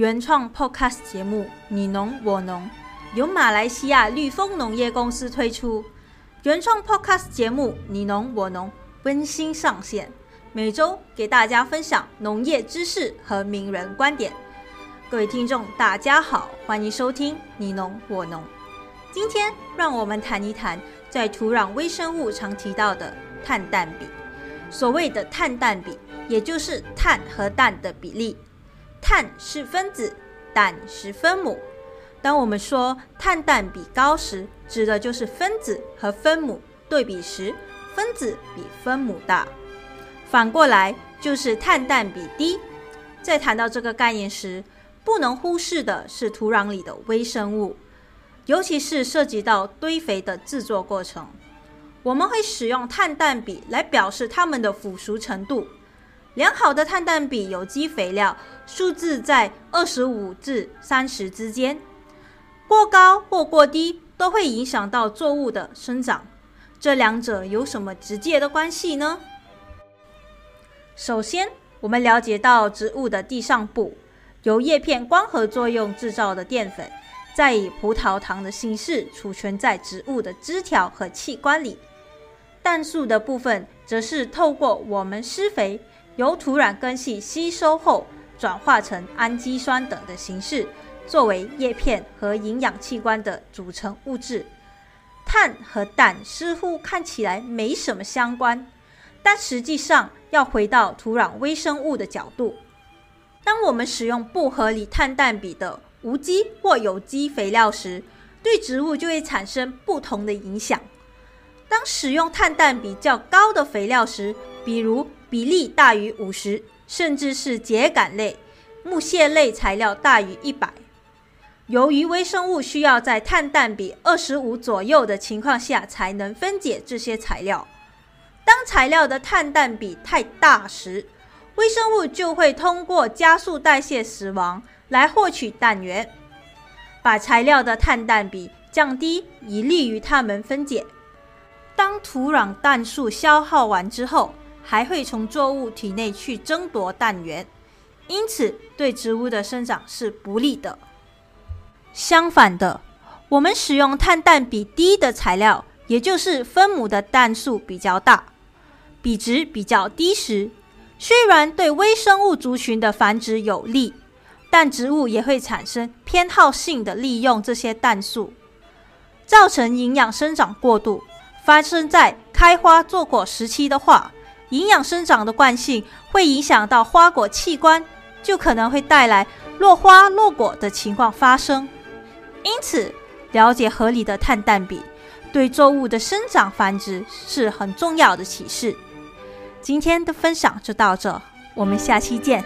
原创 Podcast 节目《你农我农》，由马来西亚绿丰农业公司推出。原创 Podcast 节目《你农我农》温馨上线，每周给大家分享农业知识和名人观点。各位听众，大家好，欢迎收听《你农我农》。今天让我们谈一谈在土壤微生物常提到的碳氮比。所谓的碳氮比，也就是碳和氮的比例。碳是分子，氮是分母。当我们说碳氮比高时，指的就是分子和分母对比时，分子比分母大。反过来就是碳氮比低。在谈到这个概念时，不能忽视的是土壤里的微生物，尤其是涉及到堆肥的制作过程。我们会使用碳氮比来表示它们的腐熟程度。良好的碳氮比有机肥料数字在二十五至三十之间，过高或过低都会影响到作物的生长。这两者有什么直接的关系呢？首先，我们了解到植物的地上部由叶片光合作用制造的淀粉，再以葡萄糖的形式储存在植物的枝条和器官里。氮素的部分则是透过我们施肥，由土壤根系吸收后，转化成氨基酸等的形式，作为叶片和营养器官的组成物质。碳和氮似乎看起来没什么相关，但实际上要回到土壤微生物的角度，当我们使用不合理碳氮比的无机或有机肥料时，对植物就会产生不同的影响。当使用碳氮比较高的肥料时，比如比例大于五十，甚至是秸秆类、木屑类材料大于一百，由于微生物需要在碳氮比二十五左右的情况下才能分解这些材料，当材料的碳氮比太大时，微生物就会通过加速代谢死亡来获取氮源，把材料的碳氮比降低，以利于它们分解。当土壤氮素消耗完之后，还会从作物体内去争夺氮源，因此对植物的生长是不利的。相反的，我们使用碳氮比低的材料，也就是分母的氮素比较大，比值比较低时，虽然对微生物族群的繁殖有利，但植物也会产生偏好性的利用这些氮素，造成营养生长过度。发生在开花坐果时期的话，营养生长的惯性会影响到花果器官，就可能会带来落花落果的情况发生。因此，了解合理的碳氮比，对作物的生长繁殖是很重要的启示。今天的分享就到这，我们下期见。